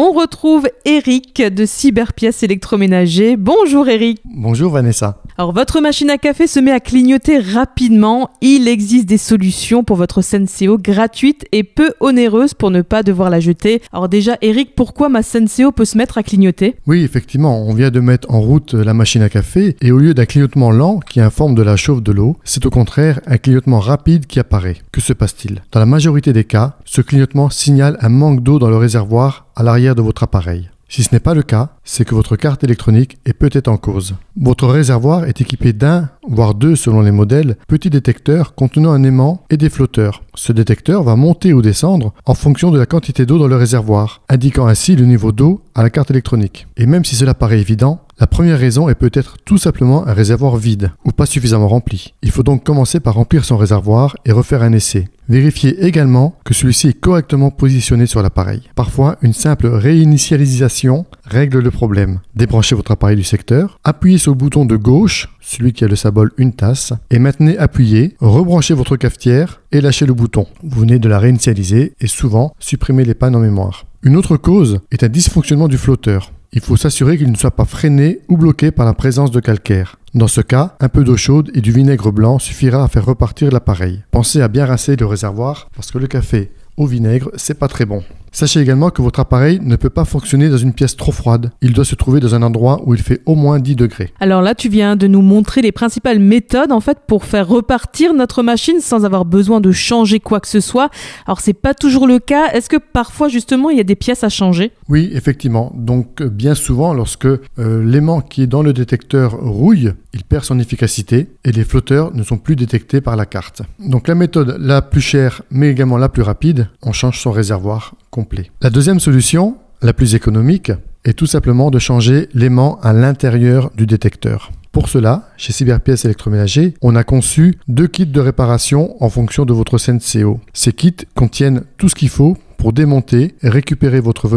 On retrouve Eric de Cyberpièces électroménager. Bonjour Eric. Bonjour Vanessa. Alors votre machine à café se met à clignoter rapidement. Il existe des solutions pour votre Senseo gratuites et peu onéreuses pour ne pas devoir la jeter. Alors déjà Eric, pourquoi ma Senseo peut se mettre à clignoter? Oui, effectivement, on vient de mettre en route la machine à café et au lieu d'un clignotement lent qui informe de la chauffe de l'eau, c'est au contraire un clignotement rapide qui apparaît. Que se passe-t-il? Dans la majorité des cas, ce clignotement signale un manque d'eau dans le réservoir à l'arrière de votre appareil. Si ce n'est pas le cas, c'est que votre carte électronique est peut-être en cause. Votre réservoir est équipé d'un, voire deux selon les modèles, petits détecteurs contenant un aimant et des flotteurs. Ce détecteur va monter ou descendre en fonction de la quantité d'eau dans le réservoir, indiquant ainsi le niveau d'eau à la carte électronique. Et même si cela paraît évident, la première raison est peut-être tout simplement un réservoir vide ou pas suffisamment rempli. Il faut donc commencer par remplir son réservoir et refaire un essai. Vérifiez également que celui-ci est correctement positionné sur l'appareil. Parfois, une simple réinitialisation règle le problème. Débranchez votre appareil du secteur, appuyez sur le bouton de gauche, celui qui a le symbole une tasse, et maintenez appuyé, rebranchez votre cafetière et lâchez le bouton. Vous venez de la réinitialiser et souvent supprimez les pannes en mémoire. Une autre cause est un dysfonctionnement du flotteur. Il faut s'assurer qu'il ne soit pas freiné ou bloqué par la présence de calcaire. Dans ce cas, un peu d'eau chaude et du vinaigre blanc suffira à faire repartir l'appareil. Pensez à bien rincer le réservoir parce que le café au vinaigre, c'est pas très bon. Sachez également que votre appareil ne peut pas fonctionner dans une pièce trop froide. Il doit se trouver dans un endroit où il fait au moins 10 degrés. Alors là, tu viens de nous montrer les principales méthodes en fait pour faire repartir notre machine sans avoir besoin de changer quoi que ce soit. Alors c'est pas toujours le cas. Est-ce que parfois justement il y a des pièces à changer? Oui, effectivement. Donc bien souvent lorsque euh, l'aimant qui est dans le détecteur rouille, il perd son efficacité et les flotteurs ne sont plus détectés par la carte. Donc la méthode la plus chère mais également la plus rapide, on change son réservoir complet. La deuxième solution, la plus économique, est tout simplement de changer l'aimant à l'intérieur du détecteur. Pour cela, chez Cyberpièces électroménager, on a conçu deux kits de réparation en fonction de votre Senseo. Ces kits contiennent tout ce qu'il faut pour démonter, récupérer votre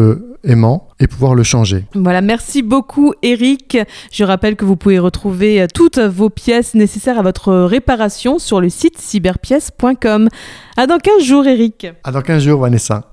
aimant et pouvoir le changer. Voilà, merci beaucoup Eric. Je rappelle que vous pouvez retrouver toutes vos pièces nécessaires à votre réparation sur le site cyberpièces.com. À dans 15 jours Eric. À dans 15 jours Vanessa.